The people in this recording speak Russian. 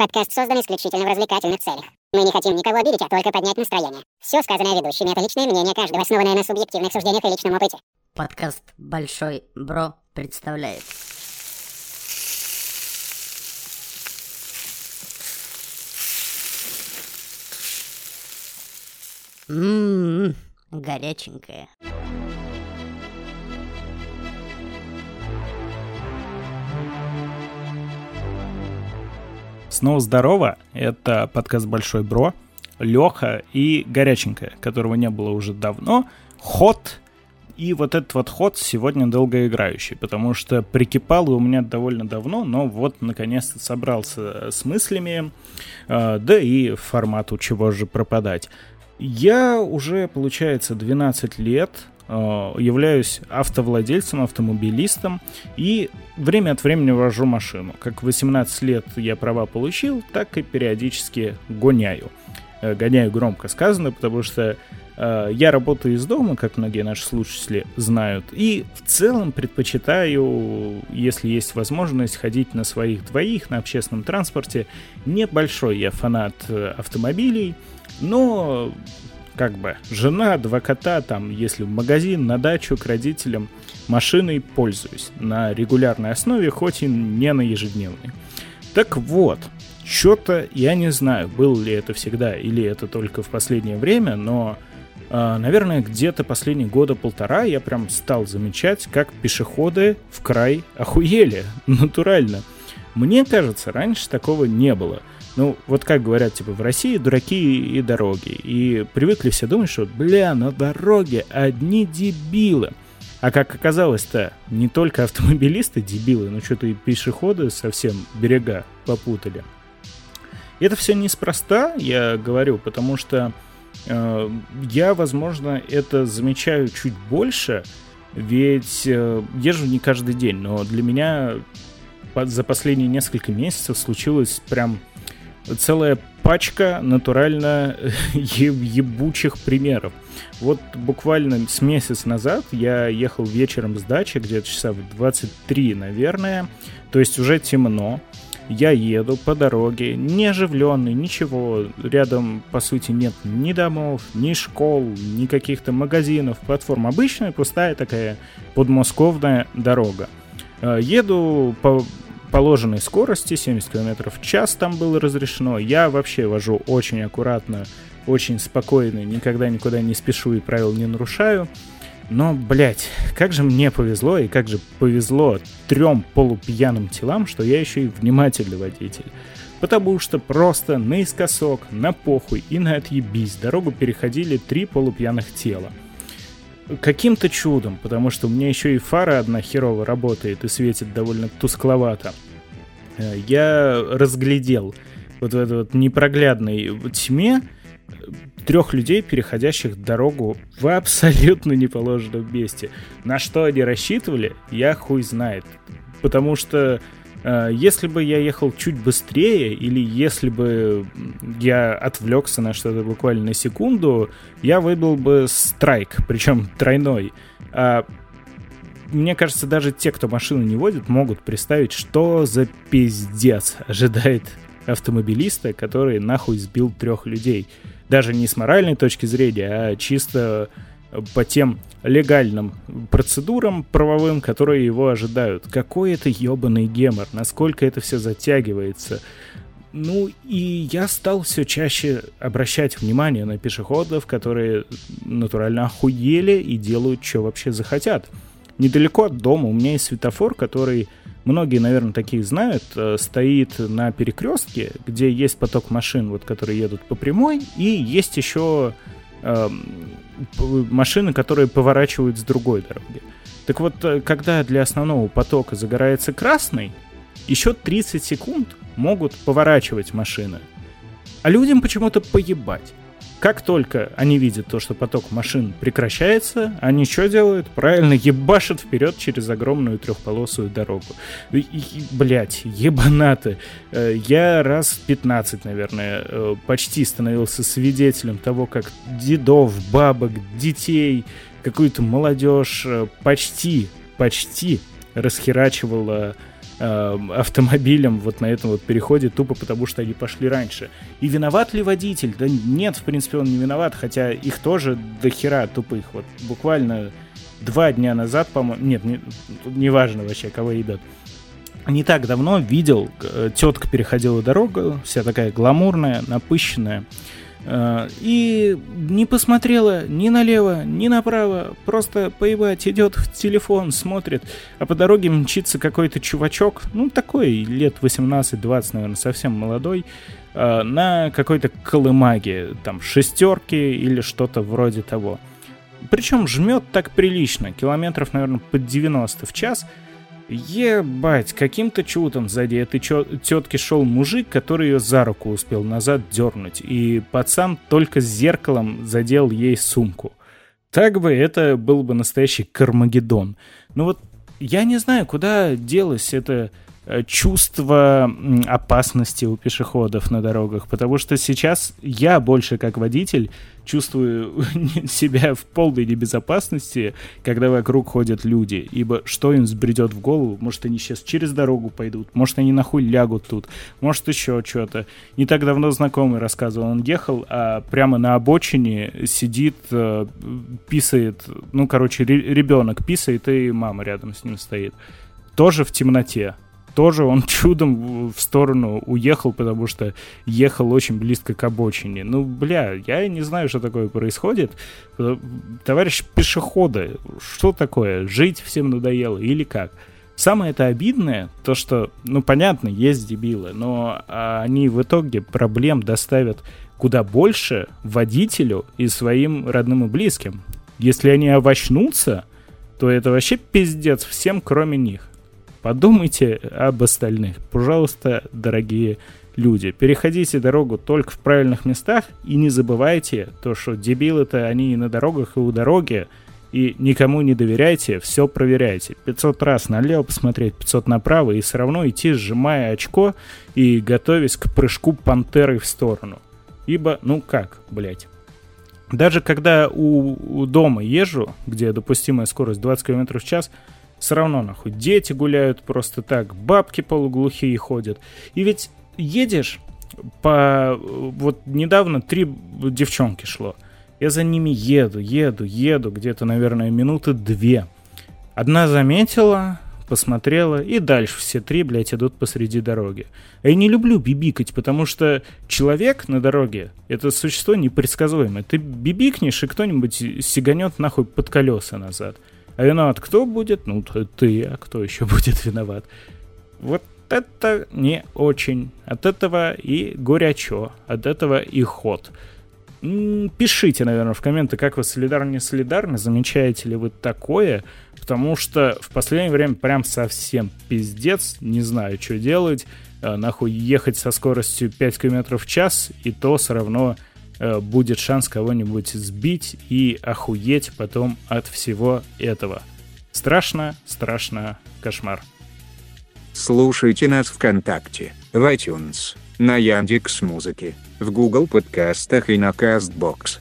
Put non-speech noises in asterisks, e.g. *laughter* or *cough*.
Подкаст создан исключительно в развлекательных целях. Мы не хотим никого обидеть, а только поднять настроение. Все сказанное ведущими — это личное мнение каждого, основанное на субъективных суждениях и личном опыте. Подкаст «Большой Бро» представляет. Ммм, горяченькая. Снова здорово, это подкаст «Большой Бро», Леха и Горяченькая, которого не было уже давно, ход, и вот этот вот ход сегодня долгоиграющий, потому что прикипал у меня довольно давно, но вот наконец-то собрался с мыслями, э, да и формату чего же пропадать. Я уже, получается, 12 лет являюсь автовладельцем, автомобилистом и время от времени вожу машину. Как 18 лет я права получил, так и периодически гоняю. Э, гоняю громко сказано, потому что э, я работаю из дома, как многие наши слушатели знают, и в целом предпочитаю, если есть возможность, ходить на своих двоих на общественном транспорте. Небольшой я фанат автомобилей, но как бы жена, два кота, там, если в магазин, на дачу, к родителям, машиной пользуюсь на регулярной основе, хоть и не на ежедневной. Так вот, что-то я не знаю, было ли это всегда или это только в последнее время, но, э, наверное, где-то последние года полтора я прям стал замечать, как пешеходы в край охуели, *laughs* натурально. Мне кажется, раньше такого не было. Ну, вот как говорят, типа, в России дураки и дороги. И привыкли все думать, что, бля, на дороге одни дебилы. А как оказалось-то, не только автомобилисты дебилы, но что-то и пешеходы совсем берега попутали. Это все неспроста, я говорю, потому что э, я, возможно, это замечаю чуть больше, ведь э, езжу не каждый день, но для меня за последние несколько месяцев случилось прям целая пачка натурально *laughs* ебучих примеров. Вот буквально с месяц назад я ехал вечером с дачи, где-то часа в 23, наверное, то есть уже темно. Я еду по дороге, не оживленный, ничего. Рядом, по сути, нет ни домов, ни школ, ни каких-то магазинов, платформ. Обычная пустая такая подмосковная дорога. Э, еду по положенной скорости, 70 км в час там было разрешено. Я вообще вожу очень аккуратно, очень спокойно, никогда никуда не спешу и правил не нарушаю. Но, блядь, как же мне повезло и как же повезло трем полупьяным телам, что я еще и внимательный водитель. Потому что просто наискосок, на похуй и на отъебись дорогу переходили три полупьяных тела каким-то чудом, потому что у меня еще и фара одна херово работает и светит довольно тускловато, э, я разглядел вот в этой вот непроглядной тьме трех людей, переходящих дорогу в абсолютно неположенном месте. На что они рассчитывали, я хуй знает. Потому что Э, если бы я ехал чуть быстрее, или если бы я отвлекся на что-то буквально на секунду, я выбил бы страйк, причем тройной. А мне кажется, даже те, кто машину не водит, могут представить, что за пиздец ожидает автомобилиста, который нахуй сбил трех людей. Даже не с моральной точки зрения, а чисто по тем легальным процедурам правовым, которые его ожидают. Какой это ебаный гемор, насколько это все затягивается. Ну и я стал все чаще обращать внимание на пешеходов, которые натурально охуели и делают, что вообще захотят. Недалеко от дома у меня есть светофор, который, многие, наверное, такие знают, э, стоит на перекрестке, где есть поток машин, вот, которые едут по прямой, и есть еще Эм, машины, которые поворачивают с другой дороги. Так вот, э, когда для основного потока загорается красный, еще 30 секунд могут поворачивать машины. А людям почему-то поебать. Как только они видят то, что поток машин прекращается, они что делают? Правильно, ебашат вперед через огромную трехполосую дорогу. Блять, ебанаты. Э, я раз 15, наверное, э, почти становился свидетелем того, как дедов, бабок, детей, какую-то молодежь э, почти, почти расхерачивала э, автомобилем вот на этом вот переходе тупо потому, что они пошли раньше. И виноват ли водитель? Да нет, в принципе, он не виноват, хотя их тоже до хера тупых. Вот буквально два дня назад, по-моему, нет, не, не важно вообще, кого ебет. Не так давно видел, э, тетка переходила дорогу, вся такая гламурная, напыщенная, и не посмотрела ни налево, ни направо, просто поебать, идет в телефон, смотрит, а по дороге мчится какой-то чувачок, ну такой, лет 18-20, наверное, совсем молодой, э, на какой-то колымаге, там, шестерки или что-то вроде того. Причем жмет так прилично, километров, наверное, под 90 в час — Ебать, каким-то чудом сзади этой тетки шел мужик, который ее за руку успел назад дернуть, и пацан только с зеркалом задел ей сумку. Так бы это был бы настоящий Кармагеддон. Ну вот я не знаю, куда делось это Э, чувство опасности у пешеходов на дорогах, потому что сейчас я больше как водитель чувствую *laughs* себя в полной небезопасности, когда вокруг ходят люди, ибо что им сбредет в голову, может они сейчас через дорогу пойдут, может они нахуй лягут тут, может еще что-то. Не так давно знакомый рассказывал, он ехал, а прямо на обочине сидит, э, писает, ну короче, ребенок писает и мама рядом с ним стоит. Тоже в темноте тоже он *laughs* чудом в сторону уехал, потому что ехал очень близко к обочине. Ну, бля, я не знаю, что такое происходит. Товарищ пешехода, что такое? Жить всем надоело или как? Самое это обидное, то что, ну понятно, есть дебилы, но они в итоге проблем доставят куда больше водителю и своим родным и близким. Если они овощнутся, то это вообще пиздец всем, кроме них. Подумайте об остальных. Пожалуйста, дорогие люди, переходите дорогу только в правильных местах и не забывайте то, что дебилы-то они и на дорогах, и у дороги, и никому не доверяйте, все проверяйте. 500 раз налево посмотреть, 500 направо, и все равно идти, сжимая очко и готовясь к прыжку пантеры в сторону. Ибо, ну как, блять. Даже когда у, у дома езжу, где допустимая скорость 20 км в час, все равно, нахуй, дети гуляют просто так, бабки полуглухие ходят. И ведь едешь по... Вот недавно три девчонки шло. Я за ними еду, еду, еду, где-то, наверное, минуты две. Одна заметила, посмотрела, и дальше все три, блядь, идут посреди дороги. А я не люблю бибикать, потому что человек на дороге — это существо непредсказуемое. Ты бибикнешь, и кто-нибудь сиганет нахуй под колеса назад. А виноват кто будет? Ну, ты, а кто еще будет *laughs* виноват? Вот это не очень. От этого и горячо, от этого и ход. Пишите, наверное, в комменты, как вы солидарны, не солидарны, замечаете ли вы такое, потому что в последнее время прям совсем пиздец, не знаю, что делать, э, нахуй ехать со скоростью 5 км в час, и то все равно будет шанс кого-нибудь сбить и охуеть потом от всего этого. Страшно, страшно, кошмар. Слушайте нас ВКонтакте, в iTunes, на Яндекс Музыке, в Google подкастах и на Castbox.